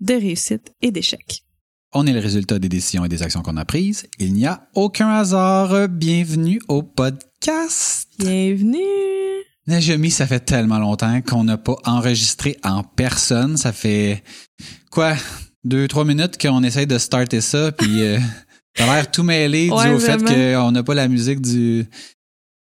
de réussite et d'échecs. On est le résultat des décisions et des actions qu'on a prises. Il n'y a aucun hasard. Bienvenue au podcast. Bienvenue! Najemi, ça fait tellement longtemps qu'on n'a pas enregistré en personne. Ça fait quoi? Deux, trois minutes qu'on essaye de starter ça, puis euh, t'as l'air tout mêlé Ouais, dû au fait qu'on n'a pas la musique du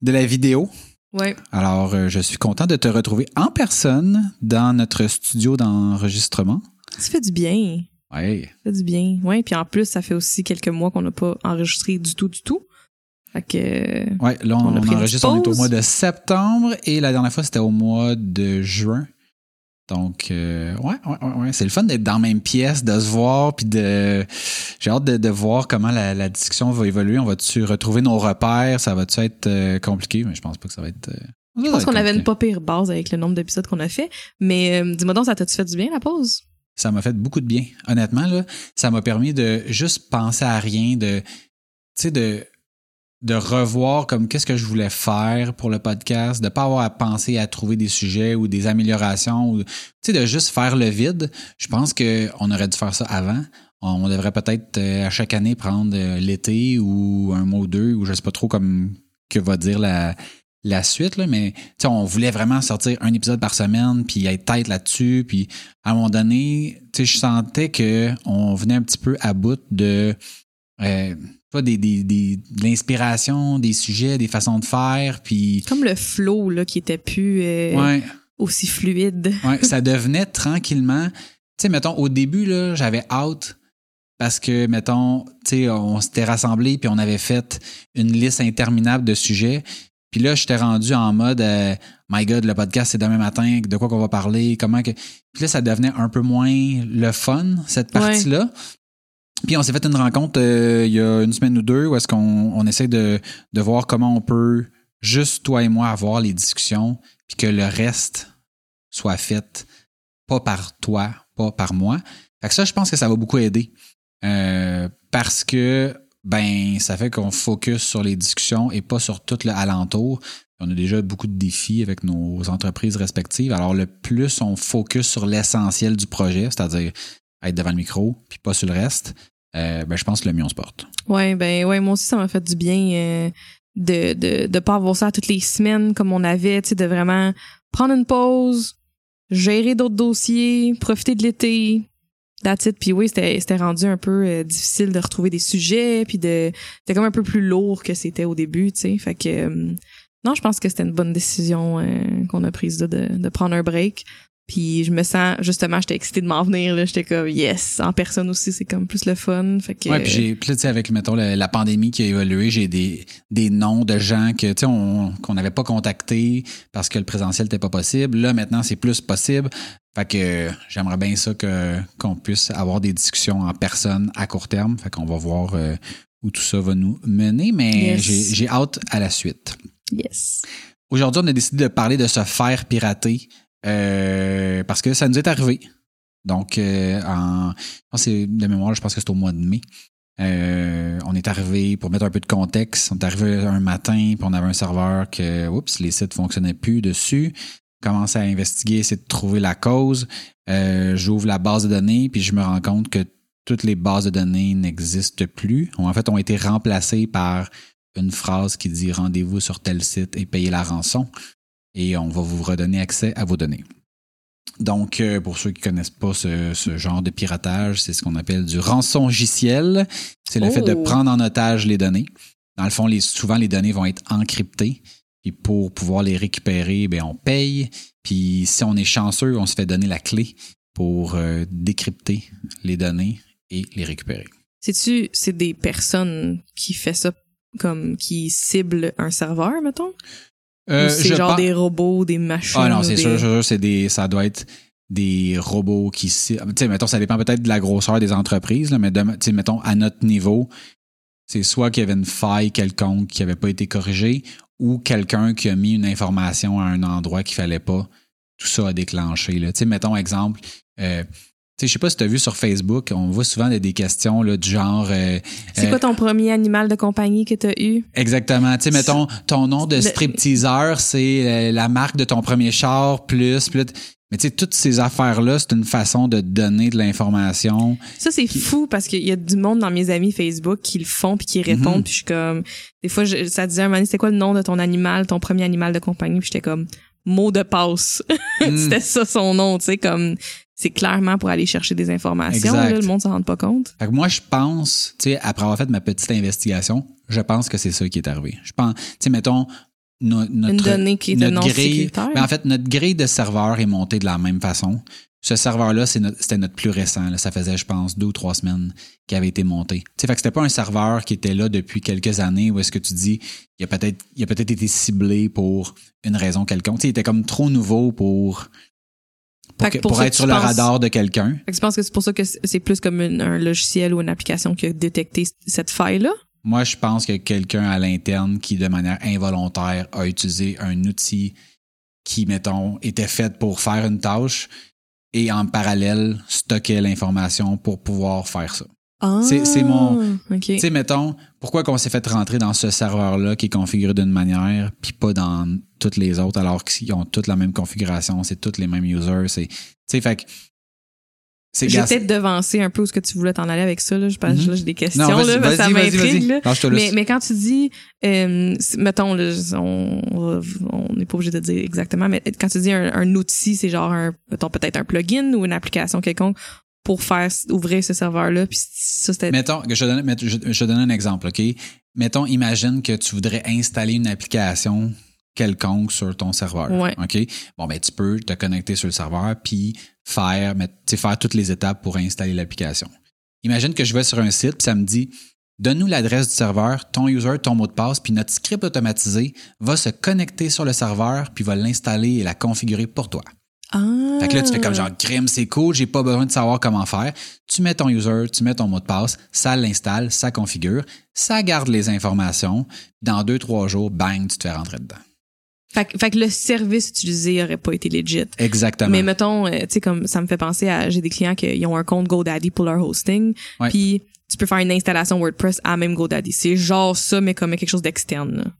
de la vidéo. Ouais. Alors, euh, je suis content de te retrouver en personne dans notre studio d'enregistrement. Ça fait du bien. Ouais. Ça fait du bien. Ouais, puis en plus, ça fait aussi quelques mois qu'on n'a pas enregistré du tout, du tout. Fait que... Ouais, là, on, On a pris une enregistre, on est au mois de septembre et la dernière fois, c'était au mois de juin. Donc, euh, ouais, ouais, ouais, ouais. c'est le fun d'être dans la même pièce, de se voir, puis de. J'ai hâte de, de voir comment la, la discussion va évoluer. On va-tu retrouver nos repères? Ça va-tu être euh, compliqué? Mais je pense pas que ça va être. euh, Je pense qu'on avait une pas pire base avec le nombre d'épisodes qu'on a fait. Mais euh, dis-moi donc, ça t'a-tu fait du bien, la pause? Ça m'a fait beaucoup de bien. Honnêtement, là, ça m'a permis de juste penser à rien, de, de, de revoir comme qu'est-ce que je voulais faire pour le podcast, de pas avoir à penser à trouver des sujets ou des améliorations, ou, de juste faire le vide. Je pense que on aurait dû faire ça avant. On devrait peut-être euh, à chaque année prendre euh, l'été ou un mois ou deux, ou je sais pas trop comme que va dire la, la suite, là, mais on voulait vraiment sortir un épisode par semaine, puis être tête là-dessus, puis à un moment donné, je sentais que on venait un petit peu à bout de euh, pas des, des, des, de l'inspiration, des sujets, des façons de faire, puis Comme le flow, là, qui était plus euh, ouais, aussi fluide. ouais, ça devenait tranquillement. Tu sais, mettons, au début, là, j'avais hâte parce que, mettons, tu sais, on s'était rassemblés puis on avait fait une liste interminable de sujets. Puis là, j'étais rendu en mode, euh, my God, le podcast, c'est demain matin, de quoi qu'on va parler, comment que. Puis là, ça devenait un peu moins le fun, cette Ouais. partie-là. Puis on s'est fait une rencontre euh, il y a une semaine ou deux où est-ce qu'on on essaie de, de voir comment on peut, juste toi et moi, avoir les discussions, puis que le reste soit fait pas par toi, pas par moi. Fait que ça, je pense que ça va beaucoup aider. Euh, parce que ben ça fait qu'on focus sur les discussions et pas sur tout le alentour. On a déjà beaucoup de défis avec nos entreprises respectives. Alors le plus on focus sur l'essentiel du projet, c'est-à-dire être devant le micro, puis pas sur le reste, euh, ben je pense que le mieux on se porte. Ouais, ben ouais, moi aussi, ça m'a fait du bien euh, de, de, de pas avoir ça toutes les semaines comme on avait, de vraiment prendre une pause, gérer d'autres dossiers, profiter de l'été. That's it. Puis oui, c'était rendu un peu euh, difficile de retrouver des sujets, puis de c'était comme un peu plus lourd que c'était au début, tu sais. Fait que euh, non, je pense que c'était une bonne décision euh, qu'on a prise de, de prendre un break. Puis je me sens justement, j'étais excitée de m'en venir là, j'étais comme yes, en personne aussi, c'est comme plus le fun. Fait que Ouais, puis j'ai, puis là, tu sais, avec, mettons, la, la pandémie qui a évolué, j'ai des, des noms de gens que, tu sais, on- qu'on n'avait pas contactés parce que le présentiel n'était pas possible. Là, maintenant, c'est plus possible. Fait que j'aimerais bien ça que, qu'on puisse avoir des discussions en personne à court terme. Fait qu'on va voir euh, où tout ça va nous mener, mais Yes. j'ai, j'ai hâte à la suite. yes. Aujourd'hui, on a décidé de parler de se faire pirater euh, parce que ça nous est arrivé. Donc, euh, en, je pense que de mémoire, je pense que c'est au mois de mai. Euh, on est arrivé, pour mettre un peu de contexte, on est arrivé un matin, puis on avait un serveur que, oups, les sites fonctionnaient plus dessus. Commence à investiguer, essayer de trouver la cause. Euh, J'ouvre la base de données, puis je me rends compte que toutes les bases de données n'existent plus. En fait, ont été remplacées par une phrase qui dit rendez-vous sur tel site et payez la rançon. Et on va vous redonner accès à vos données. Donc, euh, pour ceux qui connaissent pas ce, ce genre de piratage, c'est ce qu'on appelle du rançongiciel. C'est le Oh. fait de prendre en otage les données. dans le fond, les, souvent, les données vont être encryptées. Puis pour pouvoir les récupérer, ben on paye. Puis si on est chanceux, on se fait donner la clé pour euh, décrypter les données et les récupérer. C'est-tu, c'est des personnes qui fait ça comme qui ciblent un serveur, mettons? Euh, c'est genre des robots, des machines? Ah non, c'est des- sûr, c'est sûr, c'est des, ça doit être des robots qui, tu sais, mettons, ça dépend peut-être de la grosseur des entreprises, là, mais de, tu sais, mettons, à notre niveau, c'est soit qu'il y avait une faille quelconque qui n'avait pas été corrigée ou quelqu'un qui a mis une information à un endroit qu'il fallait pas. Tout ça a déclenché, là. Tu sais, mettons, exemple, euh, je sais pas si tu as vu sur Facebook, on voit souvent des, des questions, là, du genre, euh, C'est euh, quoi ton premier animal de compagnie que t'as eu? Exactement. Tu sais, mettons, ton nom de stripteaseur, c'est euh, la marque de ton premier char, plus, plus. Mais tu sais, toutes ces affaires-là, c'est une façon de donner de l'information. Ça, c'est fou parce qu'il y a du monde dans mes amis Facebook qui le font puis qui répondent Mhm. puis je suis comme... Des fois, je- ça disait un moment c'était quoi le nom de ton animal, ton premier animal de compagnie? Puis j'étais comme, mot de passe. Mm. c'était ça son nom, tu sais, comme... C'est clairement pour aller chercher des informations. Là, le monde s'en rend pas compte. Fait que moi, je pense, tu sais, après avoir fait ma petite investigation, je pense que c'est ça qui est arrivé. Je pense, tu sais, mettons, no- notre, Une donnée qui est notre non grille, ben, en fait, notre grille de serveur est montée de la même façon. Ce serveur-là, notre- c'était notre plus récent. là. Ça faisait, je pense, deux ou trois semaines qu'il avait été monté. Tu sais, fait que c'était pas un serveur qui était là depuis quelques années où est-ce que tu dis, il a peut-être, il a peut-être été ciblé pour une raison quelconque. Tu sais, il était comme trop nouveau pour, pour, que pour pour être sur le penses- radar de quelqu'un. Je pense que c'est pour ça que c'est plus comme une- un logiciel ou une application qui a détecté cette faille-là? Moi, je pense que quelqu'un à l'interne qui, de manière involontaire, a utilisé un outil qui, mettons, était fait pour faire une tâche et en parallèle stockait l'information pour pouvoir faire ça. C'est- c'est mon- OK. Tu sais, mettons, pourquoi qu'on s'est fait rentrer dans ce serveur-là qui est configuré d'une manière, puis pas dans toutes les autres, alors qu'ils ont toutes la même configuration, c'est tous les mêmes users, c'est... Tu sais, fait J'ai gas- peut-être devancé un peu où ce que tu voulais t'en aller avec ça. Là. Je pense là, j'ai des questions. Non, là, ça m'intrigue. Mais, mais quand tu dis, euh, mettons, là, on n'est pas obligé de dire exactement, mais quand tu dis un, un outil, c'est genre un, mettons, peut-être un plugin ou une application quelconque pour faire ouvrir ce serveur-là. Puis ça, c'était. Mettons, je te donne, met- je, je te donne un exemple, OK? Mettons, imagine que tu voudrais installer une application quelconque sur ton serveur. Ouais. OK? Bon, ben, tu peux te connecter sur le serveur puis faire, faire toutes les étapes pour installer l'application. Imagine que je vais sur un site puis ça me dit Donne-nous l'adresse du serveur, ton user, ton mot de passe, puis notre script automatisé va se connecter sur le serveur puis va l'installer et la configurer pour toi. Ah. Fait que là, tu fais comme genre, crime, c'est cool, j'ai pas besoin de savoir comment faire. Tu mets ton user, tu mets ton mot de passe, ça l'installe, ça configure, ça garde les informations. Dans deux, trois jours, bang, tu te fais rentrer dedans. Fait, que- fait que le service utilisé aurait pas été legit. Exactement. Mais mettons, euh, tu sais, comme ça me fait penser à, j'ai des clients qui ont un compte GoDaddy pour leur hosting. Puis tu peux faire une installation WordPress à même GoDaddy. C'est genre ça, mais comme quelque chose d'externe.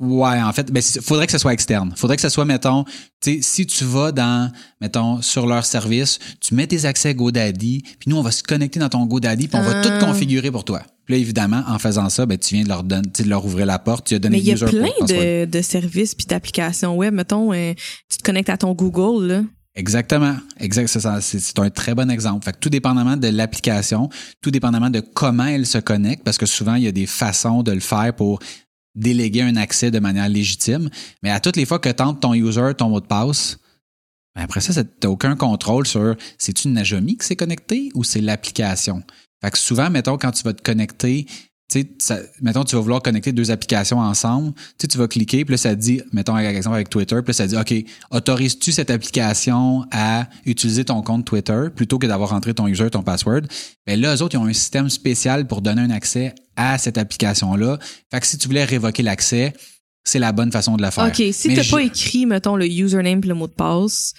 Ouais, en fait, ben, il faudrait que ce soit externe. faudrait que ce soit, mettons, tu sais, si tu vas dans, mettons, sur leur service, tu mets tes accès GoDaddy, puis nous, on va se connecter dans ton GoDaddy, puis on va Ah. tout configurer pour toi. Puis là, évidemment, en faisant ça, ben, tu viens de leur, donner, de leur ouvrir la porte, tu as donné Mais il y a plein de, de services puis d'applications web. Mettons, euh, tu te connectes à ton Google, là. Exactement. Exact. Ça. C'est un très bon exemple. Fait que tout dépendamment de l'application, tout dépendamment de comment elle se connecte, parce que souvent, il y a des façons de le faire pour déléguer un accès de manière légitime. Mais à toutes les fois que tu ton user, ton mot de passe, ben après ça, tu n'as aucun contrôle sur c'est-tu Najami qui s'est connecté ou c'est l'application. Fait que souvent, mettons, quand tu vas te connecter, ça- mettons, tu vas vouloir connecter deux applications ensemble, tu vas cliquer, puis là, ça te dit, mettons, avec Twitter, puis là, ça te dit, OK, autorises-tu cette application à utiliser ton compte Twitter plutôt que d'avoir rentré ton user, ton password? Ben là, eux autres, ils ont un système spécial pour donner un accès à cette application-là. Fait que si tu voulais révoquer l'accès, c'est la bonne façon de le faire. OK, si t'as je- pas écrit, mettons, le username puis le mot de passe,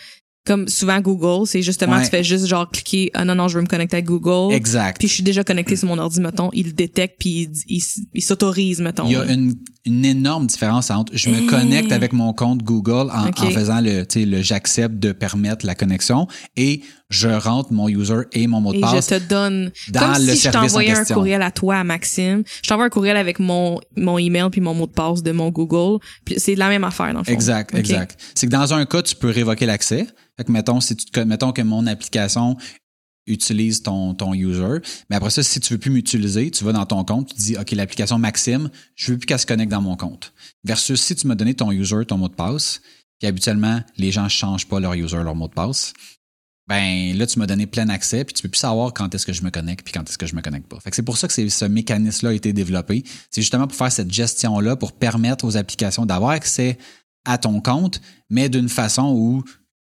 comme souvent Google, c'est justement, Ouais. tu fais juste genre cliquer, ah non, non, je veux me connecter à Google. Exact. Puis je suis déjà connecté sur mon ordi, mettons, il le détecte puis il, s'autorise, mettons. Il y a une, une énorme différence entre je me Eh. connecte avec mon compte Google en, en faisant le, tu sais, le j'accepte de permettre la connexion et je rentre mon user et mon mot de Et passe. je te donne dans comme le si je t'envoyais un courriel à toi, à Maxime. Je t'envoie un courriel avec mon mon email puis mon mot de passe de mon Google. Puis c'est la même affaire dans le fond. Exact, exact. C'est que dans un cas, tu peux révoquer l'accès. Fait que mettons, si tu mettons que mon application utilise ton, ton user. Mais après ça, si tu veux plus m'utiliser, tu vas dans ton compte, tu dis, OK, l'application Maxime, je veux plus qu'elle se connecte dans mon compte. Versus si tu m'as donné ton user, ton mot de passe, puis habituellement, les gens ne changent pas leur user, leur mot de passe. Ben là, tu m'as donné plein accès, puis tu peux plus savoir quand est-ce que je me connecte, puis quand est-ce que je me connecte pas. Fait que c'est pour ça que ce mécanisme-là a été développé. C'est justement pour faire cette gestion-là, pour permettre aux applications d'avoir accès à ton compte, mais d'une façon où,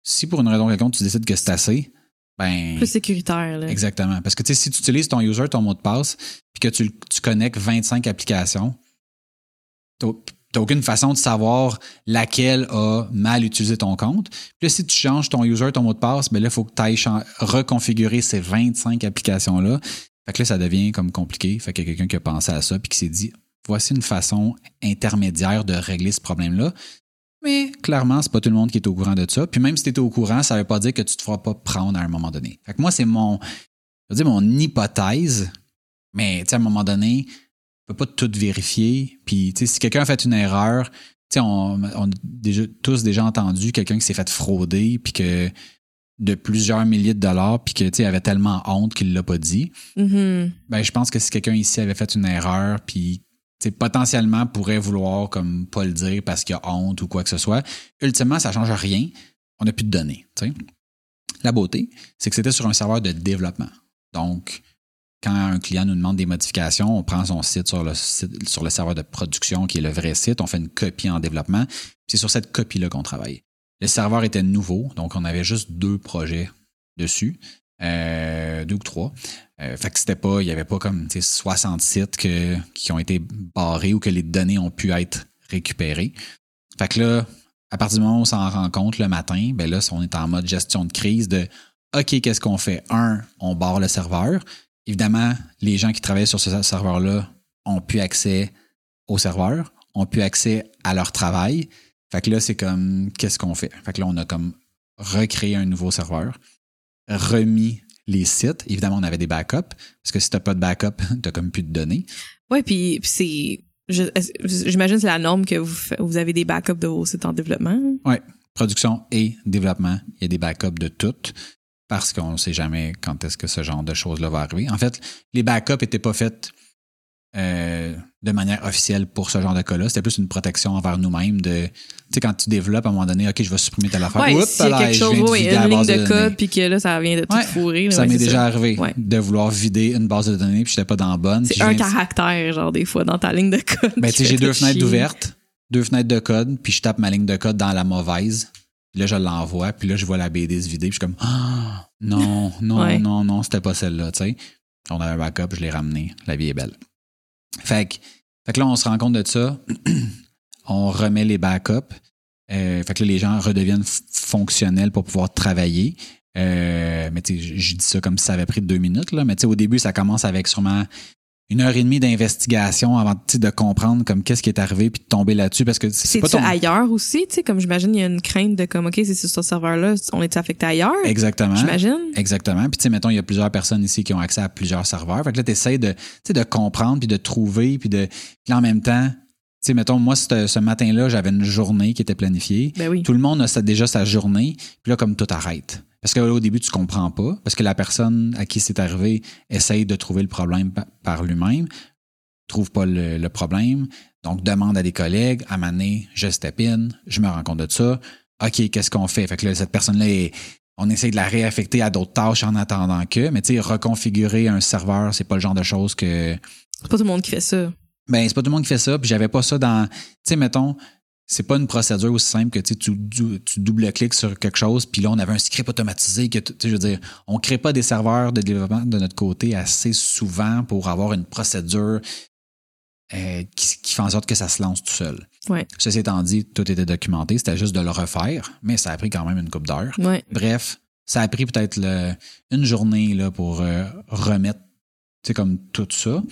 si pour une raison quelconque, tu décides que c'est assez, ben, plus sécuritaire. Là. Exactement. Parce que tu sais, si tu utilises ton user, ton mot de passe, puis que tu, tu connectes 25 applications, tu n'as aucune façon de savoir laquelle a mal utilisé ton compte. Puis là, si tu changes ton user, ton mot de passe, ben là, il faut que tu ailles reconfigurer ces 25 applications-là. Fait que là, ça devient comme compliqué. Fait qu'il y a quelqu'un qui a pensé à ça puis qui s'est dit voici une façon intermédiaire de régler ce problème-là. Mais clairement, c'est pas tout le monde qui est au courant de ça. Puis même si tu es au courant, ça veut pas dire que tu te feras pas prendre à un moment donné. Fait que moi, c'est mon, je veux dire, mon hypothèse. Mais à un moment donné, on peut pas tout vérifier. Puis si quelqu'un a fait une erreur, on, on a déjà, tous déjà entendu quelqu'un qui s'est fait frauder, puis que de plusieurs milliers de dollars, puis que avait tellement honte qu'il l'a pas dit. Mm-hmm. Ben, je pense que si quelqu'un ici avait fait une erreur, puis potentiellement pourrait vouloir comme pas le dire parce qu'il a honte ou quoi que ce soit. Ultimement, ça change rien. On n'a plus de données. La beauté, c'est que c'était sur un serveur de développement. Donc, quand un client nous demande des modifications, on prend son site sur le, serveur de production qui est le vrai site, on fait une copie en développement. C'est sur cette copie-là qu'on travaille. Le serveur était nouveau, donc on avait juste deux projets dessus. Euh, deux ou trois. Euh, fait que c'était pas, il y avait pas comme 60 sites qui ont été barrés ou que les données ont pu être récupérées. Fait que là, à partir du moment où on s'en rend compte le matin, ben là, on est en mode gestion de crise de OK, qu'est-ce qu'on fait? Un, on barre le serveur. Évidemment, les gens qui travaillent sur ce serveur-là ont pu accès au serveur, ont pu accès à leur travail. Fait que là, c'est comme qu'est-ce qu'on fait? Fait que là, on a comme recréé un nouveau serveur remis les sites. Évidemment, on avait des backups, parce que si tu n'as pas de backup, tu n'as comme plus de données. Oui, puis c'est. J'imagine que c'est la norme que vous, vous avez des backups de vos sites en développement. Oui, production et développement. Il y a des backups de toutes parce qu'on ne sait jamais quand est-ce que ce genre de choses-là va arriver. En fait, les backups n'étaient pas faits euh, de manière officielle pour ce genre de cas-là. C'était plus une protection envers nous-mêmes de, tu sais, quand tu développes, à un moment donné, OK, je vais supprimer telle affaire. Ouais, Oups, y a quelque chose, oui, une ligne de, code, puis que là, ça vient de tout fourrer. ça m'est déjà arrivé de vouloir vider une base de données, puis je n'étais pas dans la bonne. C'est un caractère, genre, des fois, dans ta ligne de code. Ben, tu sais, j'ai deux fenêtres ouvertes, deux fenêtres de code, puis je tape ma ligne de code dans la mauvaise. Puis là, je l'envoie, puis là, je vois la BD se vider, puis je suis comme, ah, non, non, non, non, c'était pas celle-là, tu sais. On avait un backup, je l'ai ramené. La vie est belle. Fait que, là, on se rend compte de ça. on remet les backups. Euh, fait que là, les gens redeviennent fonctionnels pour pouvoir travailler. Euh, mais tu sais, je dis ça comme si ça avait pris deux minutes, là. Mais tu sais, au début, ça commence avec sûrement une heure et demie d'investigation avant de comprendre comme qu'est-ce qui est arrivé puis de tomber là-dessus parce que c'est pas ton... ailleurs aussi tu sais? Comme j'imagine il y a une crainte de comme ok c'est sur ce serveur là on est affecté ailleurs exactement j'imagine exactement puis tu sais mettons il y a plusieurs personnes ici qui ont accès à plusieurs serveurs fait que là tu essaies de de comprendre puis de trouver puis de puis en même temps tu sais, mettons, moi, ce matin-là, j'avais une journée qui était planifiée. Ben oui. Tout le monde a déjà sa journée. Puis là, comme tout arrête. Parce qu'au début, tu comprends pas, parce que la personne à qui c'est arrivé essaye de trouver le problème par lui-même, trouve pas le, problème, donc demande à des collègues, à maner, je step in, je me rends compte de ça. OK, qu'est-ce qu'on fait? Fait que là, cette personne-là on essaye de la réaffecter à d'autres tâches en attendant que, mais tu sais, reconfigurer un serveur, c'est pas le genre de choses que. C'est pas tout le monde qui fait ça. Ben, c'est pas tout le monde qui fait ça, puis j'avais pas ça dans. Tu sais, mettons, c'est pas une procédure aussi simple que tu, tu double-cliques sur quelque chose, puis là, on avait un script automatisé que, tu je veux dire, on crée pas des serveurs de développement de notre côté assez souvent pour avoir une procédure euh, qui, fait en sorte que ça se lance tout seul. Ouais. Ceci étant dit, tout était documenté, c'était juste de le refaire, mais ça a pris quand même une coupe d'heures. Bref, ça a pris peut-être une journée là, pour euh, remettre comme tout ça.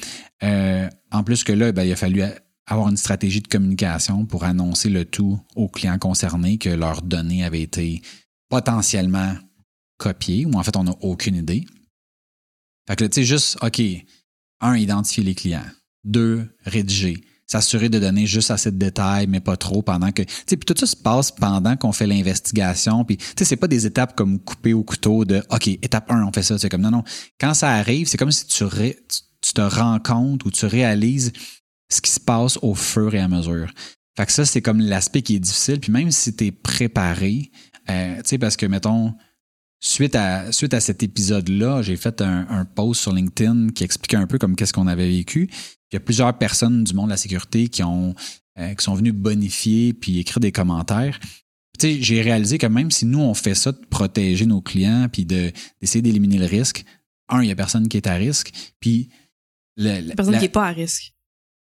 Euh, en plus que là, ben, il a fallu avoir une stratégie de communication pour annoncer le tout aux clients concernés que leurs données avaient été potentiellement copiées, ou en fait, on n'a aucune idée. Fait que tu sais, juste, OK, un, identifier les clients. Deux, rédiger. s'assurer de donner juste assez de détails, mais pas trop pendant que. Tu sais, puis tout ça se passe pendant qu'on fait l'investigation. Puis, tu sais, c'est pas des étapes comme couper au couteau de OK, étape 1, on fait ça. C'est comme non, non. Quand ça arrive, c'est comme si tu, te rends compte ou tu réalises ce qui se passe au fur et à mesure. Fait que ça, c'est comme l'aspect qui est difficile. Puis même si tu es préparé, euh, tu sais, parce que, mettons, suite à, suite à cet épisode-là, j'ai fait un, un post sur LinkedIn qui expliquait un peu comme qu'est-ce qu'on avait vécu. Il y a plusieurs personnes du monde de la sécurité qui ont euh, qui sont venues bonifier puis écrire des commentaires. Tu sais, j'ai réalisé que même si nous on fait ça de protéger nos clients puis de d'essayer d'éliminer le risque, un, il y a personne qui est à risque, puis le- la- Personne la- qui est pas à risque.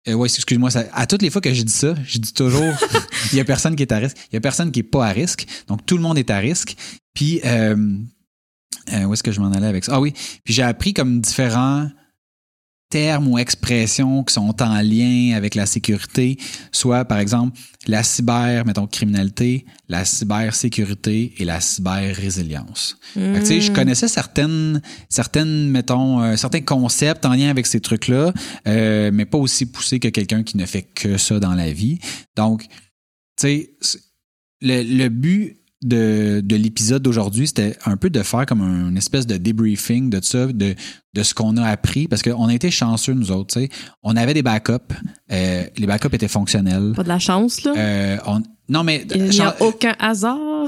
Euh, ouais, excuse-moi, à toutes les fois que je dis ça, je dis toujours il y a personne qui est à risque, il y a personne qui est pas à risque, donc tout le monde est à risque. Puis euh, euh, où est-ce que je m'en allais avec ça? Ah oui, puis j'ai appris comme différents termes ou expressions qui sont en lien avec la sécurité, soit par exemple la cyber, mettons criminalité, la cybersécurité et la cyber-résilience. Sais, je Hmm. connaissais certaines, certaines, mettons, euh, certains concepts en lien avec ces trucs-là, euh, mais pas aussi poussés que quelqu'un qui ne fait que ça dans la vie. Donc, tu sais, le, le but de, de l'épisode d'aujourd'hui, c'était un peu de faire comme une espèce de débriefing de ça, de, de ce qu'on a appris, parce qu'on a été chanceux, nous autres, tu sais. On avait des backups, euh, les backups étaient fonctionnels. Pas de la chance, là. Euh, on- non, mais Il n'y a aucun hasard.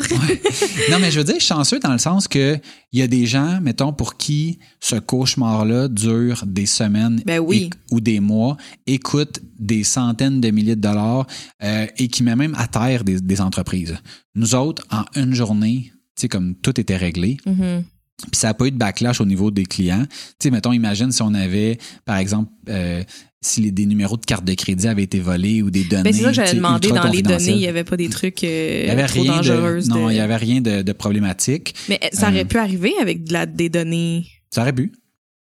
non, mais je veux dire chanceux dans le sens que il y a des gens, mettons, pour qui ce cauchemar-là dure des semaines Ben oui. et- ou des mois, écoute des centaines de milliers de dollars euh, et qui met même à terre des, des entreprises. Nous autres, en une journée, tu sais, comme tout était réglé, Mhm. puis ça n'a pas eu de backlash au niveau des clients. Tu sais, mettons, imagine si on avait, par exemple, euh, si les, des numéros de carte de crédit avaient été volés ou des données. Ben, c'est ça que demander ultra dans les données. Il n'y avait pas des trucs euh, Il y avait trop rien de, non, de- il y avait rien de, de problématique. Mais ça aurait Euh, pu arriver avec de la, des données. Ça aurait pu.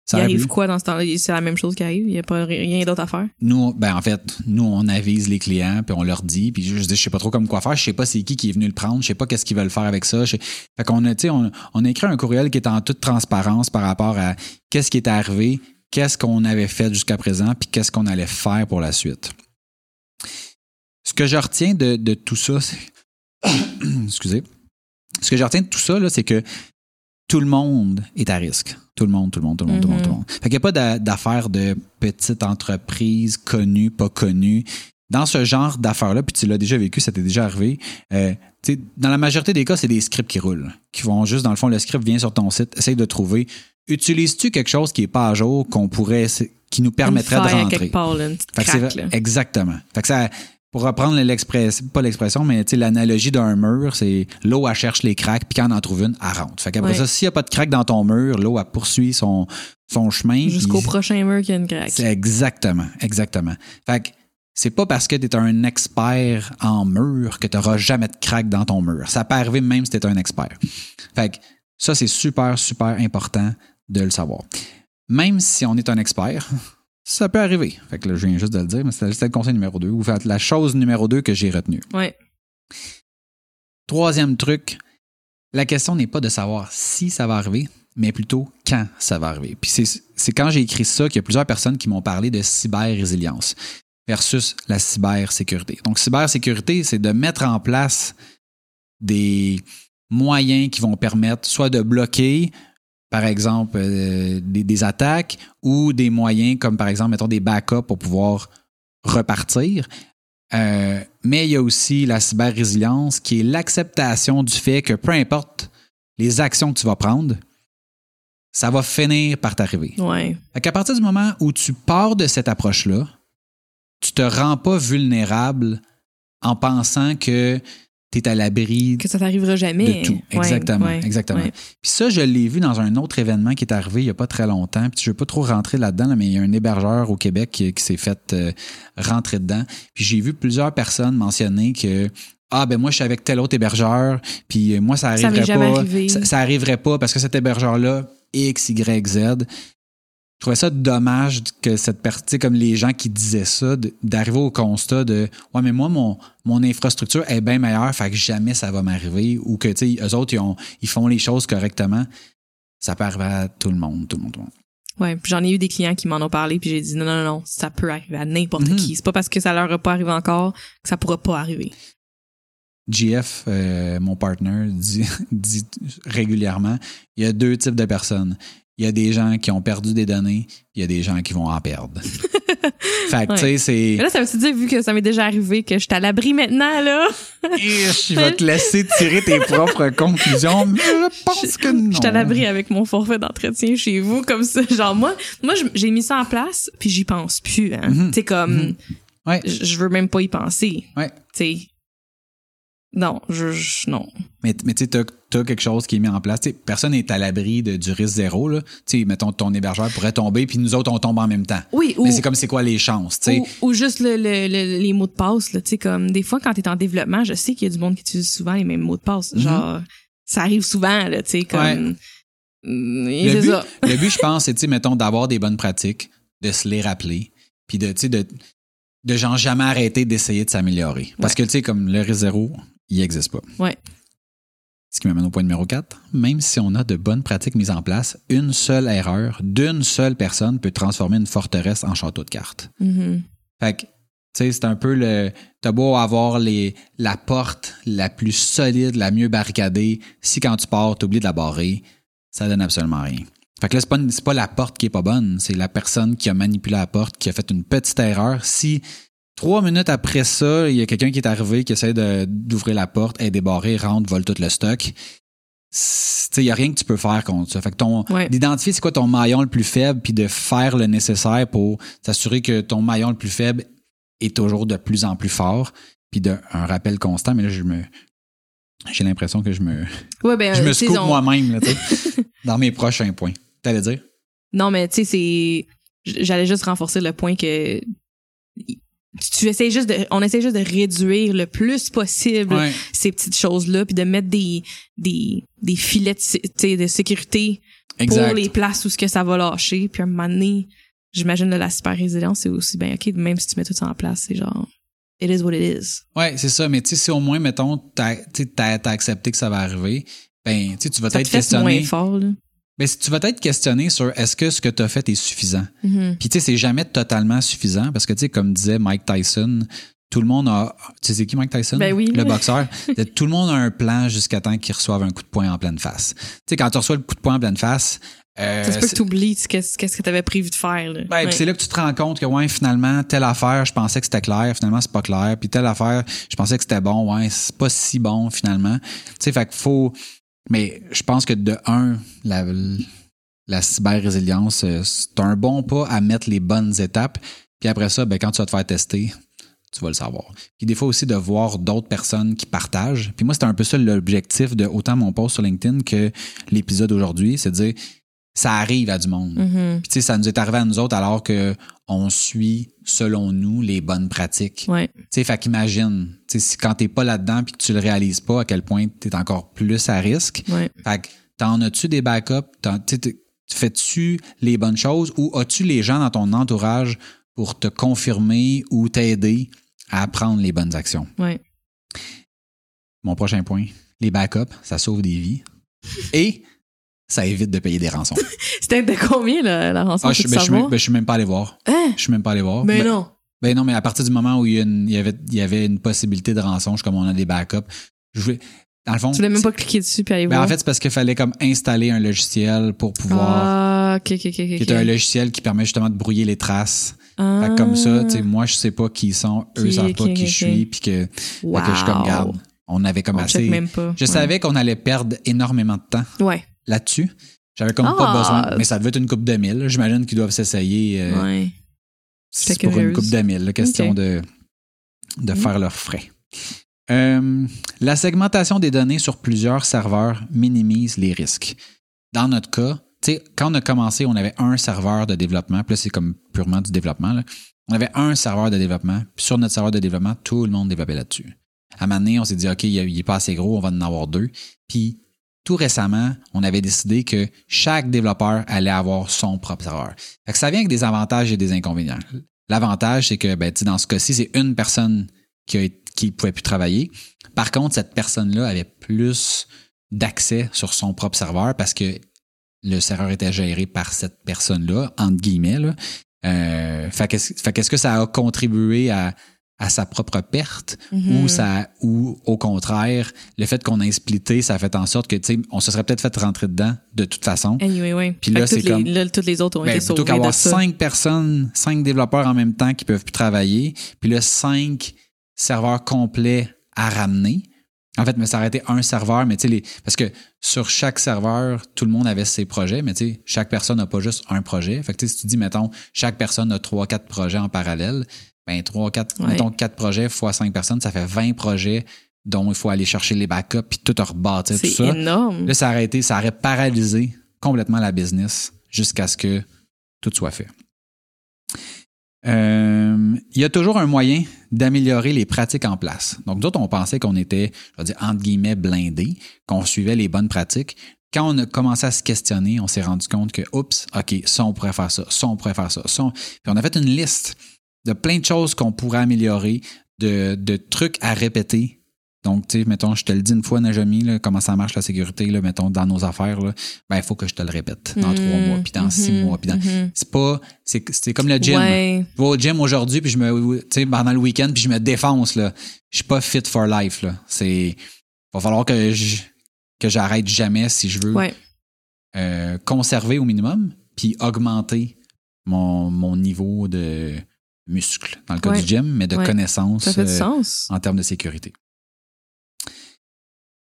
Ça Il arrive quoi dans ce temps-là? C'est la même chose qui arrive? Il n'y a pas rien d'autre à faire? Nous, ben en fait, nous on avise les clients puis on leur dit puis je, je dis je sais pas trop comme quoi faire, je sais pas c'est qui qui est venu le prendre, je sais pas qu'est-ce qu'ils veulent faire avec ça. Je Fait qu'on a on, on a écrit un courriel qui est en toute transparence par rapport à qu'est-ce qui est arrivé, qu'est-ce qu'on avait fait jusqu'à présent puis qu'est-ce qu'on allait faire pour la suite. Ce que je retiens de, de tout ça, c'est excusez. Ce que je retiens de tout ça c'est que tout le monde est à risque. Tout le monde, tout le monde, tout le monde, tout le monde, tout le monde. Fait qu'il n'y a pas d'a- d'affaires de petites entreprises connues, pas connues. Dans ce genre d'affaires-là, puis tu l'as déjà vécu, ça t'est déjà arrivé, euh, dans la majorité des cas, c'est des scripts qui roulent, qui vont juste, dans le fond, le script vient sur ton site, essaye de trouver, utilises-tu quelque chose qui est pas à jour, qu'on pourrait, qui nous permettrait de rentrer? quelque part, là, une petite craque, là. exactement. Fait que ça, pour reprendre l'expression, pas l'expression, mais tu sais, l'analogie d'un mur, c'est l'eau, elle cherche les craques, puis quand on en trouve une, elle rentre. Fait qu'après Ouais. ça, s'il n'y a pas de craque dans ton mur, l'eau, elle poursuit son, son chemin. Jusqu'au prochain mur qu'il y a une craque. C'est exactement, exactement. Fait que c'est pas parce que tu es un expert en mur que tu n'auras jamais de craque dans ton mur. Ça peut arriver même si tu es un expert. Fait que ça, c'est super, super important de le savoir. Même si on est un expert, ça peut arriver. Fait que là, je viens juste de le dire, mais c'était le conseil numéro 2, ou fait, la chose numéro 2 que j'ai retenue. Ouais. Troisième truc, la question n'est pas de savoir si ça va arriver, mais plutôt quand ça va arriver. Puis c'est- c'est quand j'ai écrit ça qu'il y a plusieurs personnes qui m'ont parlé de cyber-résilience versus la cybersécurité. Donc, cybersécurité, c'est de mettre en place des moyens qui vont permettre soit de bloquer, par exemple, euh, des, des attaques ou des moyens comme, par exemple, mettons des backups pour pouvoir repartir. Euh, mais il y a aussi la cyber-résilience qui est l'acceptation du fait que peu importe les actions que tu vas prendre, ça va finir par t'arriver. Ouais. Fait qu'à partir du moment où tu pars de cette approche-là, tu te rends pas vulnérable en pensant que tu es à l'abri Que ça t'arrivera jamais. de tout. Ouais, Exactement, ouais, exactement. ouais. Puis ça, je l'ai vu dans un autre événement qui est arrivé il n'y a pas très longtemps. Puis je ne veux pas trop rentrer là-dedans, là, mais il y a un hébergeur au Québec qui, qui s'est fait euh, rentrer dedans. Puis j'ai vu plusieurs personnes mentionner que ah ben moi je suis avec tel autre hébergeur, puis euh, moi ça arriverait pas, ça, ça arriverait pas parce que cet hébergeur là X Y Z. Je trouvais ça dommage que cette partie, comme les gens qui disaient ça, d'arriver au constat de Ouais, mais moi, mon, mon infrastructure est bien meilleure, fait que jamais ça va m'arriver. Ou que, tu sais, eux autres, ils, ont- ils font les choses correctement. Ça peut arriver à tout le monde, tout le monde, tout le monde. Ouais, puis j'en ai eu des clients qui m'en ont parlé, puis j'ai dit non, non, non, ça peut arriver à n'importe Mhm. qui. C'est pas parce que ça leur a pas arrivé encore que ça pourra pas arriver. GF, euh, mon partner, dit, dit régulièrement, il y a deux types de personnes. Il y a des gens qui ont perdu des données, il y a des gens qui vont en perdre. fait que, tu sais, c'est... Là, ça veut dire, vu que ça m'est déjà arrivé, que je suis à l'abri maintenant, là? Je vais te laisser tirer tes propres conclusions, mais je pense que non. Je suis à l'abri avec mon forfait d'entretien chez vous, comme ça. Genre, moi, moi j'ai mis ça en place, puis j'y pense plus. Hein. Mhm. Tu sais, comme, Mhm. Ouais, je je veux même pas y penser. ouais. Tu sais. Non, je, je- non. Mais, mais tu sais, t'as, t'as quelque chose qui est mis en place. Personne n'est à l'abri de, du risque zéro. Là. Tu sais, mettons, ton hébergeur pourrait tomber, puis nous autres, on tombe en même temps. Oui, ou, Mais c'est comme c'est quoi les chances, tu sais? ou, ou juste le, le- le- les mots de passe, là. Tu sais, comme, des fois, quand t'es en développement, je sais qu'il y a du monde qui utilise souvent les mêmes mots de passe. Mhm. Genre, ça arrive souvent, là, tu sais, comme. Ouais. Mm, Et Le but, ça. le but, je pense, c'est, tu sais, mettons, d'avoir des bonnes pratiques, de se les rappeler, puis de, tu sais, de, de genre jamais arrêter d'essayer de s'améliorer. Parce que, tu sais, comme le risque zéro, il n'existe pas. Ouais. Ce qui m'amène au point numéro 4. Même si on a de bonnes pratiques mises en place, une seule erreur d'une seule personne peut transformer une forteresse en château de cartes. Mhm. Fait que, tu sais, c'est un peu le. T'as beau avoir les, la porte la plus solide, la mieux barricadée. Si quand tu pars, t'oublies de la barrer, ça donne absolument rien. Fait que là, c'est pas, pas la porte qui est pas bonne, c'est la personne qui a manipulé la porte, qui a fait une petite erreur. Si trois minutes après ça, il y a quelqu'un qui est arrivé, qui essaie d'ouvrir la porte, est débarré, rentre, vole tout le stock, il y a rien que tu peux faire contre ça. Fait que ton, Ouais. d'identifier c'est quoi ton maillon le plus faible, puis de faire le nécessaire pour s'assurer que ton maillon le plus faible est toujours de plus en plus fort, puis d'un un rappel constant. Mais là, je me, j'ai l'impression que je me, Ouais, ben, je me sais, scoop moi-même dans mes prochains points. T'allais dire? Non, mais tu sais, c'est. J'allais juste renforcer le point que. Tu essaies juste de. On essaie juste de réduire le plus possible Ouais. ces petites choses-là, puis de mettre des, des, des filets de, sécurité Exact. pour les places où ce que ça va lâcher. Puis à un moment donné, j'imagine la super résilience, c'est aussi bien OK, même si tu mets tout ça en place, c'est genre. It is what it is. Ouais, c'est ça. Mais tu sais, si au moins, mettons, t'as, t'as, t'as accepté que ça va arriver, ben, tu vas Ça te être fait moins fort, là. Ben, si tu vas être questionné sur est-ce que ce que tu as fait est suffisant? Mhm. Puis tu sais, c'est jamais totalement suffisant parce que tu sais, comme disait Mike Tyson, tout le monde a. Tu sais, c'est qui Mike Tyson? Ben oui, Le boxeur. tout le monde a un plan jusqu'à temps qu'il reçoive un coup de poing en pleine face. Tu sais, quand tu reçois le coup de poing en pleine face. euh, Ça se peut que tu sais, qu'est-ce que t'avais prévu de faire, là. ben, Ouais. c'est là que tu te rends compte que ouais, finalement, telle affaire, je pensais que c'était clair, finalement c'est pas clair, puis telle affaire, je pensais que c'était bon, ouais, c'est pas si bon finalement. Tu sais, fait qu'il faut mais je pense que de un, la, la cyber-résilience, euh, c'est un bon pas à mettre les bonnes étapes. Puis après ça, ben, quand tu vas te faire tester, tu vas le savoir. Puis des fois aussi de voir d'autres personnes qui partagent. Puis moi, c'était un peu ça l'objectif de autant mon post sur LinkedIn que l'épisode aujourd'hui, c'est de dire ça arrive à du monde. Mhm. Puis tu sais, ça nous est arrivé à nous autres alors que on suit, selon nous, les bonnes pratiques. Ouais. Tu sais, fait qu'imagine, tu sais, si quand t'es pas là-dedans puis que tu le réalises pas, à quel point t'es encore plus à risque. Ouais. Fait que t'en as-tu des backups? Fais-tu les bonnes choses ou as-tu les gens dans ton entourage pour te confirmer ou t'aider à prendre les bonnes actions? Ouais. Mon prochain point, les backups, ça sauve des vies et ça évite de payer des rançons. C'était de combien, là, la rançon? Ah, je, ben, je, suis savoir? même- ben, je suis même pas allé voir. Hein? Je suis même pas allé voir. Ben Ben- non. Ben non, mais à partir du moment où il y, a une- il y avait, il y avait une possibilité de rançon, je comme on a des backups. Je voulais- dans le fond, Tu voulais même pas cliquer dessus puis aller ben, voir? en fait, c'est parce qu'il fallait comme installer un logiciel pour pouvoir. Ah, ok, ok, ok, ok. qui est un logiciel qui permet justement de brouiller les traces. Ah. Fait que comme ça, tu sais, moi, je sais pas qui ils sont, eux Qui- savent pas qui je suis, puis que, fait wow. que je suis comme garde. On avait comme On assez. même pas. Je Ouais. savais qu'on allait perdre énormément de temps Ouais. Là-dessus. J'avais comme Ah. pas besoin, mais ça devait être une coupe de mille. J'imagine qu'ils doivent s'essayer. euh, Ouais. C'est J'étais pour une coupe de mille, là, question de, de Mm. faire leurs frais. Euh, la segmentation des données sur plusieurs serveurs minimise les risques. Dans notre cas, tu sais, quand on a commencé, on avait un serveur de développement, puis là, c'est comme purement du développement. là. On avait un serveur de développement, puis sur notre serveur de développement, tout le monde développait là-dessus. À un moment donné, on s'est dit, OK, il il est pas assez gros, on va en avoir deux. Puis tout récemment, on avait décidé que chaque développeur allait avoir son propre serveur. Ça vient avec des avantages et des inconvénients. L'avantage, c'est que ben, dans ce cas-ci, c'est une personne qui pouvait plus travailler. Par contre, cette personne-là avait plus d'accès sur son propre serveur parce que le serveur était géré par cette personne-là, entre guillemets. Euh, fait qu'est-ce que ça a contribué à, à sa propre perte Mhm. ou ça ou au contraire le fait qu'on ait splitté ça a fait en sorte que tu sais on se serait peut-être fait rentrer dedans de toute façon Anyway. Puis là, c'est comme- là, toutes les autres ont ben, été plutôt qu'avoir ça. cinq personnes cinq développeurs en même temps qui peuvent plus travailler puis là cinq serveurs complets à ramener en fait, mais ça aurait été un serveur, mais tu sais, parce que sur chaque serveur, tout le monde avait ses projets, mais tu sais, chaque personne n'a pas juste un projet. Fait que tu sais, si tu dis, mettons, chaque personne a trois, quatre projets en parallèle, ben trois, quatre, Ouais. mettons quatre projets fois cinq personnes, ça fait 20 projets dont il faut aller chercher les backups puis tout rebâtir, tout C'est ça. énorme. Là, ça aurait été, ça aurait paralysé complètement la business jusqu'à ce que tout soit fait. Euh, il y a toujours un moyen d'améliorer les pratiques en place. Donc, d'autres, on pensait qu'on était, je vais dire, entre guillemets, blindés, qu'on suivait les bonnes pratiques. Quand on a commencé à se questionner, on s'est rendu compte que, oups, OK, ça, on pourrait faire ça, ça, on pourrait faire ça, ça. on- Puis on a fait une liste de plein de choses qu'on pourrait améliorer, de, de trucs à répéter. Donc, tu sais, mettons, je te le dis une fois, Najami, là, comment ça marche la sécurité, là, mettons, dans nos affaires, là, ben, il faut que je te le répète dans trois mois, puis dans six Mhm, mois, puis dans... mhm. C'est pas... C'est c'est comme le gym. Ouais. Je vais au gym aujourd'hui, puis je me... Tu sais, pendant le week-end, puis je me défonce, là. Je suis pas fit for life, là. C'est... Va falloir que je que j'arrête jamais si je veux Ouais. euh, conserver au minimum, puis augmenter mon, mon niveau de muscle, dans le cas Ouais. du gym, mais de Ouais. connaissances Ça fait du euh, sens. en termes de sécurité.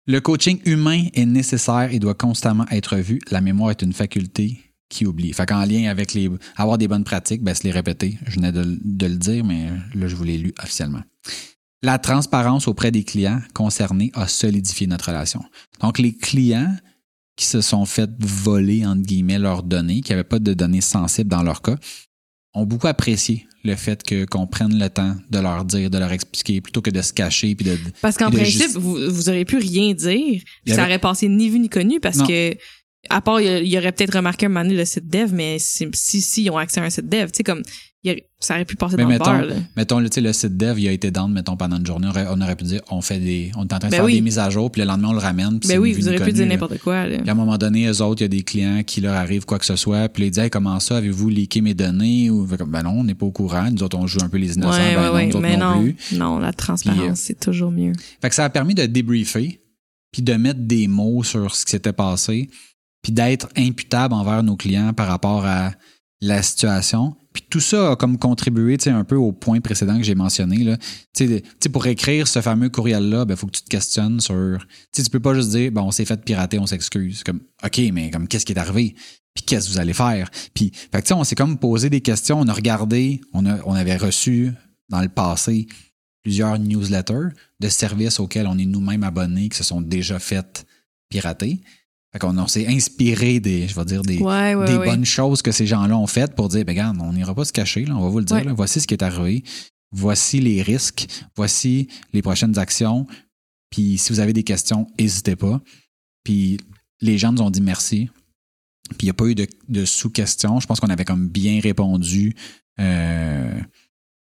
Le coaching humain est nécessaire et doit constamment être vu. La mémoire est une faculté qui oublie. Fait qu'en lien avec les avoir des bonnes pratiques, ben, se les répéter. Je venais de, de le dire, mais là, je vous l'ai lu officiellement. La transparence auprès des clients concernés a solidifié notre relation. Donc, les clients qui se sont fait voler, entre guillemets, leurs données, qui n'avaient pas de données sensibles dans leur cas, ont beaucoup apprécié le fait que qu'on prenne le temps de leur dire, de leur expliquer, plutôt que de se cacher puis de. Parce qu'en principe, juste- vous, vous auriez pu rien dire. Y Ça aurait passé ni vu ni connu parce Non. que, à part, il y aurait peut-être remarqué un moment donné le site dev, mais si, si, si ils ont accès à un site dev, tu sais, comme, ça aurait pu passer Mais dans mettons, le là. mettons le, site dev, il a été down, mettons, pendant une journée. On aurait, on aurait pu dire, on fait des, on est en train de Ben faire oui. des mises à jour, puis le lendemain, on le ramène. puis c'est Ben oui, vous auriez pu dire n'importe quoi, là. Puis à un moment donné, eux autres, il y a des clients qui leur arrivent quoi que ce soit, puis ils disent, Hey, comment ça, avez-vous leaké mes données? Ou, ben non, on n'est pas au courant. Nous autres, on joue un peu les innocents. Ouais, ben ouais, non, ouais. Mais non, non, plus. non, la transparence, euh, c'est toujours mieux. Fait que ça a permis de débriefer, puis de mettre des mots sur ce qui s'était passé, puis d'être imputable envers nos clients par rapport à la situation. Puis tout ça a comme contribué, un peu au point précédent que j'ai mentionné. Là. Tu sais, de- tu sais, pour écrire ce fameux courriel-là, il faut que tu te questionnes sur... Tu tu peux pas juste dire, bon, on s'est fait pirater, on s'excuse. Comme, OK, mais comme, qu'est-ce qui est arrivé? Puis qu'est-ce que vous allez faire? Puis, fait que, on s'est comme posé des questions, on a regardé, on, a, on avait reçu dans le passé plusieurs newsletters de services auxquels on est nous-mêmes abonnés qui se sont déjà fait pirater. Fait qu'on on s'est inspiré des, je vais dire, des, Ouais, ouais, des ouais. bonnes choses que ces gens-là ont faites pour dire, ben, regarde, on n'ira pas se cacher, là, on va vous le dire, là, voici ce qui est arrivé, voici les risques, voici les prochaines actions, puis si vous avez des questions, n'hésitez pas. Puis les gens nous ont dit merci, puis il n'y a pas eu de, de sous-questions. Je pense qu'on avait comme bien répondu euh,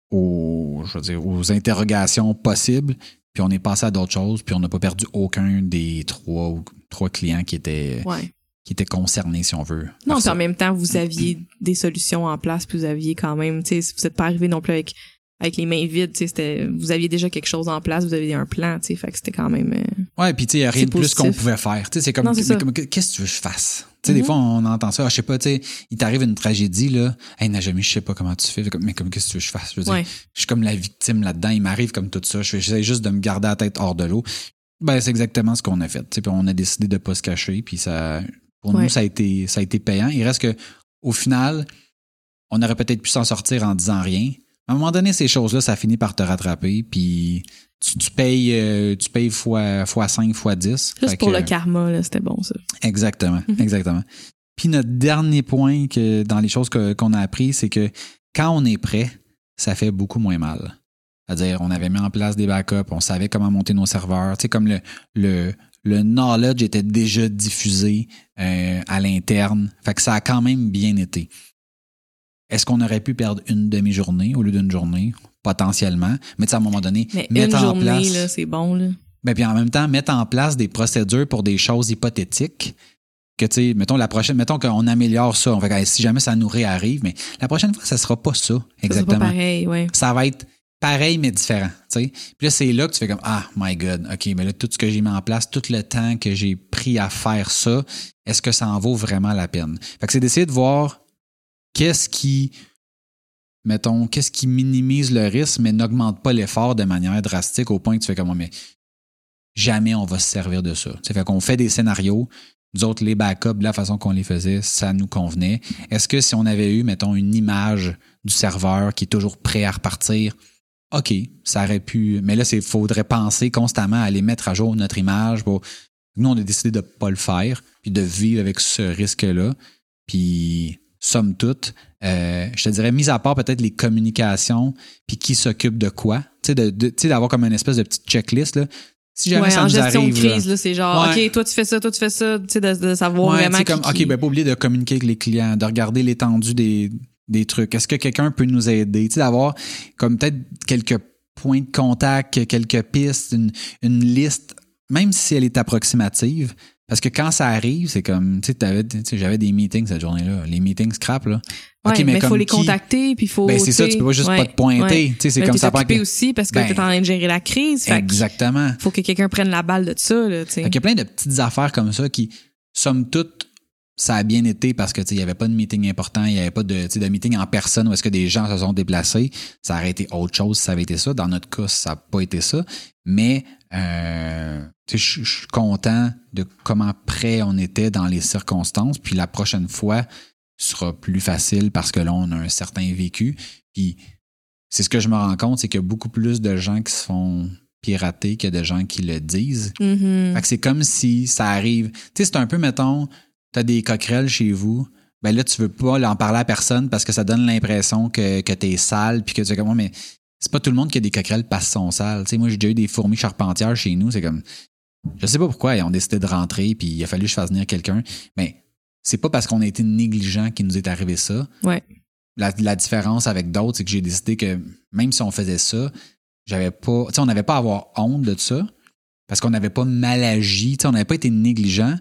aux, je veux dire, aux interrogations possibles, puis on est passé à d'autres choses, puis on n'a pas perdu aucun des trois, ou- trois clients qui étaient, Ouais. qui étaient concernés, si on veut. Non, puis en même temps, vous aviez des solutions en place, puis vous aviez quand même, tu sais, vous n'êtes pas arrivé non plus avec, avec les mains vides, tu sais, c'était- vous aviez déjà quelque chose en place, vous aviez un plan, tu sais, fait que c'était quand même... euh, Ouais, puis tu sais, il n'y a rien de plus qu'on pouvait faire. Tu sais, c'est comme, qu'est-ce que tu veux que je fasse? Tu sais, des Mhm. fois, on entend ça, ah, je sais pas, tu sais, il t'arrive une tragédie, là. Hey, Najami, je sais pas comment tu fais. Mais comme, qu'est-ce que tu veux que je fasse? Je veux dire, Ouais. je suis comme la victime là-dedans. Il m'arrive comme tout ça. Je fais- J'essaie juste de me garder la tête hors de l'eau. Ben, c'est exactement ce qu'on a fait. Tu sais, puis on a décidé de pas se cacher. Puis ça, pour Ouais. nous, ça a été, ça a été payant. Il reste que, au final, on aurait peut-être pu s'en sortir en disant rien. À un moment donné, ces choses-là, ça finit par te rattraper. Puis tu, tu payes, euh, tu payes fois, fois 5, fois 10. Juste pour que- le karma, là, c'était bon, ça. Exactement, Mhm. exactement. Puis notre dernier point que dans les choses qu'on a appris, c'est que quand on est prêt, ça fait beaucoup moins mal. C'est-à-dire, on avait mis en place des backups, on savait comment monter nos serveurs. Tu sais, comme le, le, le knowledge était déjà diffusé euh, à l'interne. Fait que ça a quand même bien été. Est-ce qu'on aurait pu perdre une demi-journée au lieu d'une journée? Potentiellement. Mais tu sais, à un moment donné, Mais mettre une en journée, place. là, c'est bon, là. Ben, puis en même temps, mettre en place des procédures pour des choses hypothétiques, que tu sais, mettons la prochaine, mettons qu'on améliore ça, on fait que, si jamais ça nous réarrive, mais la prochaine fois, ça sera pas ça, Ça, exactement. pas pareil, ouais. Ça va être pareil mais différent, tu sais. Puis là, c'est là que tu fais comme ah my god, ok, mais là tout ce que j'ai mis en place, tout le temps que j'ai pris à faire ça, est-ce que ça en vaut vraiment la peine? Fait que c'est d'essayer de voir qu'est-ce qui mettons, qu'est-ce qui minimise le risque, mais n'augmente pas l'effort de manière drastique au point que tu fais comme, Ouais, mais jamais on va se servir de ça. Ça fait qu'on fait des scénarios, nous autres, les backups, la façon qu'on les faisait, ça nous convenait. Est-ce que si on avait eu, mettons, une image du serveur qui est toujours prêt à repartir, OK, ça aurait pu. Mais là, il faudrait penser constamment à aller mettre à jour notre image. Pour... Nous, on a décidé de ne pas le faire, puis de vivre avec ce risque-là. Puis, somme toute, euh, je te dirais, mis à part peut-être les communications, puis qui s'occupe de quoi. Tu sais, d'avoir comme une espèce de petite checklist. Là. Si jamais Ouais, ça en nous gestion arrive. de crise, c'est genre, Ouais. OK, toi, tu fais ça, toi, tu fais ça, tu sais, de, de savoir Ouais, vraiment. comme, qui- OK, ben pas oublier de communiquer avec les clients, de regarder l'étendue des, des trucs. Est-ce que quelqu'un peut nous aider? Tu sais, d'avoir comme peut-être quelques points de contact, quelques pistes, une, une liste, même si elle est approximative. Parce que quand ça arrive, c'est comme, tu sais, j'avais des meetings cette journée-là. Les meetings scrap, là. Ouais, OK, mais il faut les qui? contacter, puis il faut. Ben, c'est ça, tu peux pas juste pas te pointer. Tu sais, c'est comme ça occupé que- aussi parce que Ben, t'es en train de gérer la crise. Fait que Exactement. faut que quelqu'un prenne la balle de ça, là, tu sais. Fait qu'il y a plein de petites affaires comme ça qui, somme toute, ça a bien été parce que tu sais, il n'y avait pas de meeting important, il n'y avait pas de, de meeting en personne où est-ce que des gens se sont déplacés. Ça aurait été autre chose si ça avait été ça. Dans notre cas, ça n'a pas été ça. Mais euh, je suis content de comment prêt on était dans les circonstances. Puis la prochaine fois sera plus facile parce que là, on a un certain vécu. Puis c'est ce que je me rends compte, c'est qu'il y a beaucoup plus de gens qui se font pirater que de gens qui le disent. Mhm. Fait que c'est comme si ça arrive. Tu sais, c'est un peu, mettons, t'as des coquerelles chez vous. Ben là, tu veux pas en parler à personne parce que ça donne l'impression que, que t'es sale puis que tu fais comme moi, mais c'est pas tout le monde qui a des coquerelles sales. Tu sais, moi, j'ai déjà eu des fourmis charpentières chez nous. C'est comme, je sais pas pourquoi ils ont décidé de rentrer puis il a fallu que je fasse venir quelqu'un. Mais c'est pas parce qu'on a été négligent qu'il nous est arrivé ça. Ouais. La, la différence avec d'autres, c'est que j'ai décidé que même si on faisait ça, j'avais pas, tu sais, on n'avait pas à avoir honte de ça parce qu'on n'avait pas mal agi, tu sais, on n'avait pas été négligent.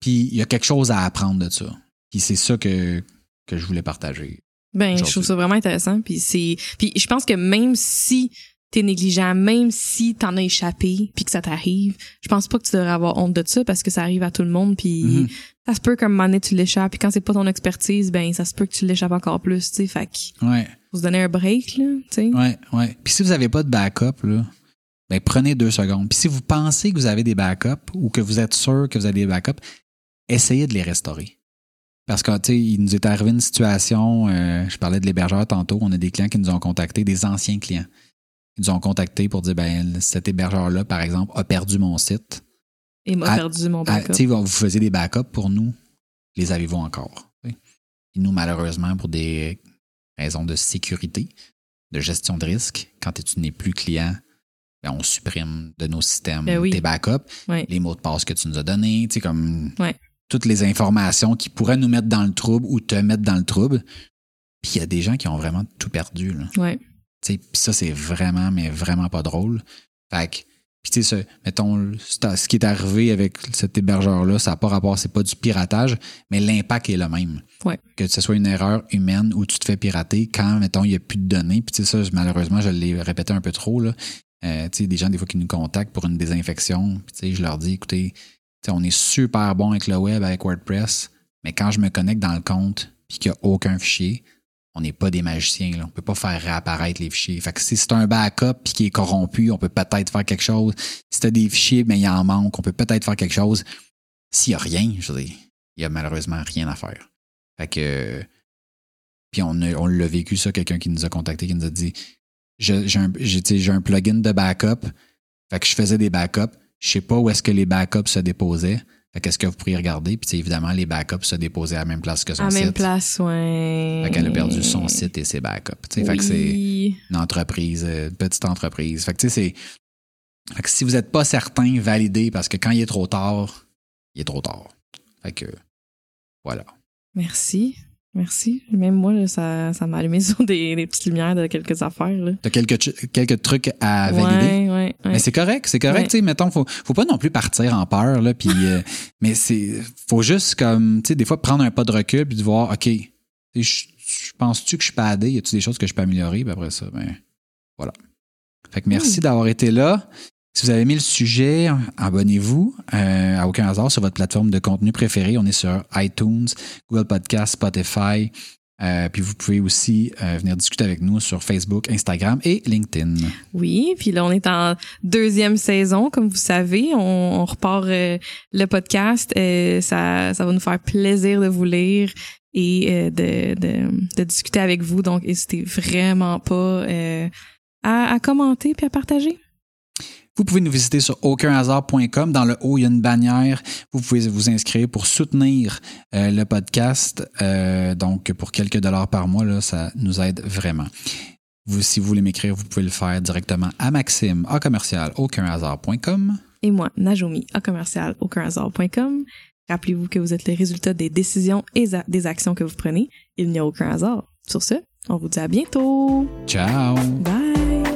Puis il y a quelque chose à apprendre de ça. Puis c'est ça que, que je voulais partager. Ben, je trouve ça vraiment intéressant. Puis c'est, puis je pense que même si t'es négligent, même si t'en as échappé, puis que ça t'arrive, je pense pas que tu devrais avoir honte de ça parce que ça arrive à tout le monde. Puis Mhm. ça se peut qu'à un moment donné tu l'échappes. Puis quand c'est pas ton expertise, ben ça se peut que tu l'échappes encore plus. Tu sais, fait que Ouais, faut se donner un break là. Tu sais. ouais, ouais. Puis si vous n'avez pas de backup, là, ben prenez deux secondes. Puis si vous pensez que vous avez des backups ou que vous êtes sûr que vous avez des backups, essayez de les restaurer. Parce que, tu sais, il nous est arrivé une situation, euh, je parlais de l'hébergeur tantôt, on a des clients qui nous ont contactés, des anciens clients. Ils nous ont contactés pour dire, ben, cet hébergeur-là, par exemple, a perdu mon site. Et m'a Ah, perdu mon Ah, backup. tu sais, vous faisiez des backups pour nous, les avez-vous encore? Et nous, malheureusement, pour des raisons de sécurité, de gestion de risque, quand tu n'es plus client, ben, on supprime de nos systèmes Ben oui. tes backups, les mots de passe que tu nous as donnés, tu sais, comme Ouais. Toutes les informations qui pourraient nous mettre dans le trouble ou te mettre dans le trouble. Puis il y a des gens qui ont vraiment tout perdu. Là. Ouais. Tu sais, Puis ça, c'est vraiment, mais vraiment pas drôle. Fait que, puis tu sais, ce, mettons, ce qui est arrivé avec cet hébergeur-là, ça n'a pas rapport, c'est pas du piratage, mais l'impact est le même. Ouais. Que ce soit une erreur humaine ou tu te fais pirater quand, mettons, il n'y a plus de données. Puis tu sais, ça, malheureusement, je l'ai répété un peu trop, là. Euh, tu sais, des gens, des fois, qui nous contactent pour une désinfection. Puis tu sais, je leur dis, écoutez, on est super bon avec le web, avec WordPress, mais quand je me connecte dans le compte puis qu'il n'y a aucun fichier, on n'est pas des magiciens. On peut pas faire réapparaître les fichiers. Fait que si c'est un backup puis qui est corrompu, on peut peut-être faire quelque chose. Si tu as des fichiers, mais il en manque, on peut peut-être faire quelque chose. S'il n'y a rien, je il y a malheureusement rien à faire. Fait que. Puis on, on l'a vécu, ça, quelqu'un qui nous a contacté, qui nous a dit j'ai un, un plugin de backup. Fait que je faisais des backups. Je sais pas où est-ce que les backups se déposaient. Fait qu'est-ce que vous pourriez regarder? Puis évidemment, les backups se déposaient à la même place que son À la site. même place, ouais. Fait qu'elle a perdu son site et ses backups. Fait que c'est Oui. une entreprise, euh, une petite entreprise. Fait que tu sais, c'est. Fait que si vous n'êtes pas certain, validez parce que quand il est trop tard, il est trop tard. Fait que voilà. Merci. Merci. Même moi, là, ça, ça m'a allumé sur des, des petites lumières de quelques affaires. T'as quelques, quelques trucs à valider? Ouais, ouais. Ouais. Mais c'est correct, c'est correct, sais, mettons, faut, faut pas non plus partir en peur, là, puis, euh, mais c'est, faut juste comme, tu sais, des fois prendre un pas de recul puis de voir, OK, penses-tu que je suis padé, y a-tu des choses que je peux améliorer, puis après ça, ben, voilà. Fait que merci d'avoir été là. Si vous avez aimé le sujet, abonnez-vous euh, à aucun hasard sur votre plateforme de contenu préférée. On est sur iTunes, Google Podcast, Spotify. Euh, puis vous pouvez aussi euh, venir discuter avec nous sur Facebook, Instagram et LinkedIn. Oui, puis là on est en deuxième saison, comme vous savez, on, on repart euh, le podcast. Euh, ça, ça va nous faire plaisir de vous lire et euh, de, de, de discuter avec vous. Donc n'hésitez vraiment pas à, à commenter puis à partager. Vous pouvez nous visiter sur aucunhasard.com. Dans le haut, il y a une bannière. Vous pouvez vous inscrire pour soutenir euh, le podcast. Euh, donc, pour quelques dollars par mois, là, ça nous aide vraiment. Vous, si vous voulez m'écrire, vous pouvez le faire directement à Maxime, à commercial, aucunhasard.com. Et moi, Najomi, à commercial aucunhasard.com. Rappelez-vous que vous êtes le résultat des décisions et des actions que vous prenez. Il n'y a aucun hasard. Sur ce, on vous dit à bientôt. Ciao! Bye!